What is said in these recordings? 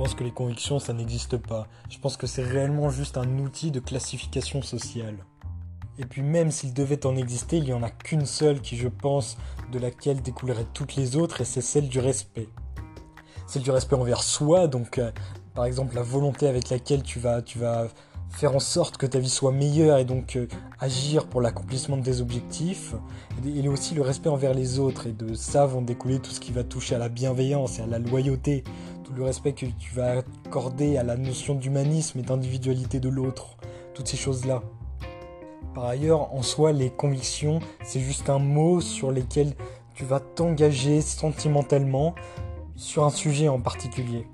pense que les convictions, ça n'existe pas. Je pense que c'est réellement juste un outil de classification sociale. Et puis même s'il devait en exister, il n'y en a qu'une seule qui, je pense, de laquelle découleraient toutes les autres, et c'est celle du respect. Celle du respect envers soi, donc euh, par exemple la volonté avec laquelle tu vas, tu vas faire en sorte que ta vie soit meilleure et donc euh, agir pour l'accomplissement de tes objectifs. Et, aussi le respect envers les autres, et de ça vont découler tout ce qui va toucher à la bienveillance et à la loyauté, le respect que tu vas accorder à la notion d'humanisme et d'individualité de l'autre, toutes ces choses-là. Par ailleurs, en soi, les convictions, c'est juste un mot sur lesquels tu vas t'engager sentimentalement sur un sujet en particulier.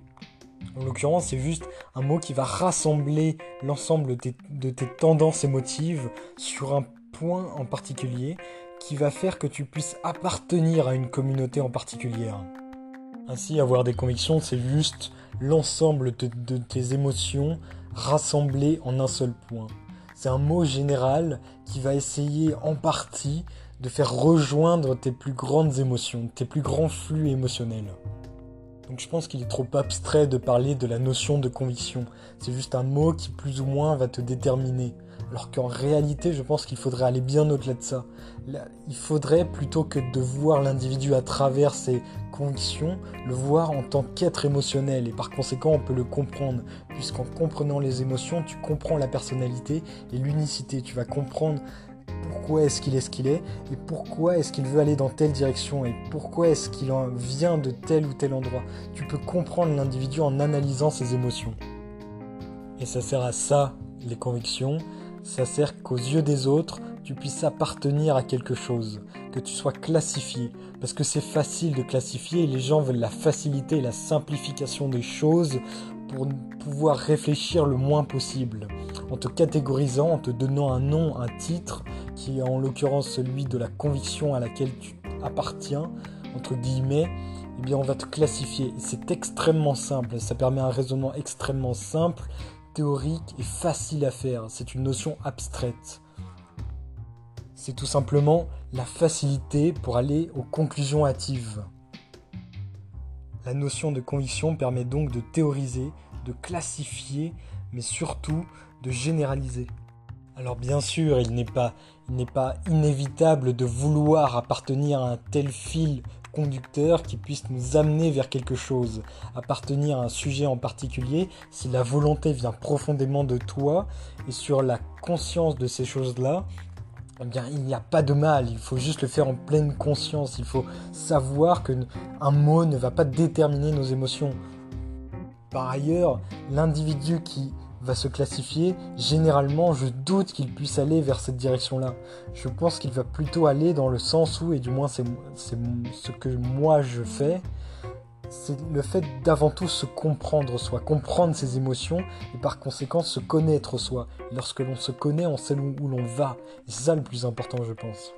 En l'occurrence, c'est juste un mot qui va rassembler l'ensemble de tes, tendances émotives sur un point en particulier qui va faire que tu puisses appartenir à une communauté en particulier. Ainsi, avoir des convictions, c'est juste l'ensemble de, tes émotions rassemblées en un seul point. C'est un mot général qui va essayer en partie de faire rejoindre tes plus grandes émotions, tes plus grands flux émotionnels. Donc je pense qu'il est trop abstrait de parler de la notion de conviction. C'est juste un mot qui plus ou moins va te déterminer. Alors qu'en réalité, je pense qu'il faudrait aller bien au-delà de ça. Il faudrait, plutôt que de voir l'individu à travers ses convictions, le voir en tant qu'être émotionnel. Et par conséquent, on peut le comprendre. Puisqu'en comprenant les émotions, tu comprends la personnalité et l'unicité. Tu vas comprendre pourquoi est-ce qu'il est ce qu'il est et pourquoi est-ce qu'il veut aller dans telle direction et pourquoi est-ce qu'il vient de tel ou tel endroit. Tu peux comprendre l'individu en analysant ses émotions. Et ça sert à ça, les convictions. Ça sert qu'aux yeux des autres, tu puisses appartenir à quelque chose, que tu sois classifié. Parce que c'est facile de classifier et les gens veulent la facilité et la simplification des choses pour pouvoir réfléchir le moins possible. En te catégorisant, en te donnant un nom, un titre, qui est en l'occurrence celui de la conviction à laquelle tu appartiens, entre guillemets, eh bien on va te classifier. C'est extrêmement simple, ça permet un raisonnement extrêmement simple, théorique et facile à faire. C'est une notion abstraite. C'est tout simplement la facilité pour aller aux conclusions hâtives. La notion de conviction permet donc de théoriser, de classifier, mais surtout de généraliser. Alors bien sûr, il n'est pas, inévitable de vouloir appartenir à un tel fil conducteur qui puisse nous amener vers quelque chose, appartenir à un sujet en particulier, si la volonté vient profondément de toi et sur la conscience de ces choses-là, eh bien, il n'y a pas de mal, il faut juste le faire en pleine conscience, il faut savoir que un mot ne va pas déterminer nos émotions. Par ailleurs, l'individu qui va se classifier, généralement, je doute qu'il puisse aller vers cette direction-là. Je pense qu'il va plutôt aller dans le sens où, et du moins c'est ce que moi je fais, c'est le fait d'avant tout se comprendre soi, comprendre ses émotions et par conséquent se connaître soi. Lorsque l'on se connaît, on sait où, l'on va. Et c'est ça le plus important, je pense.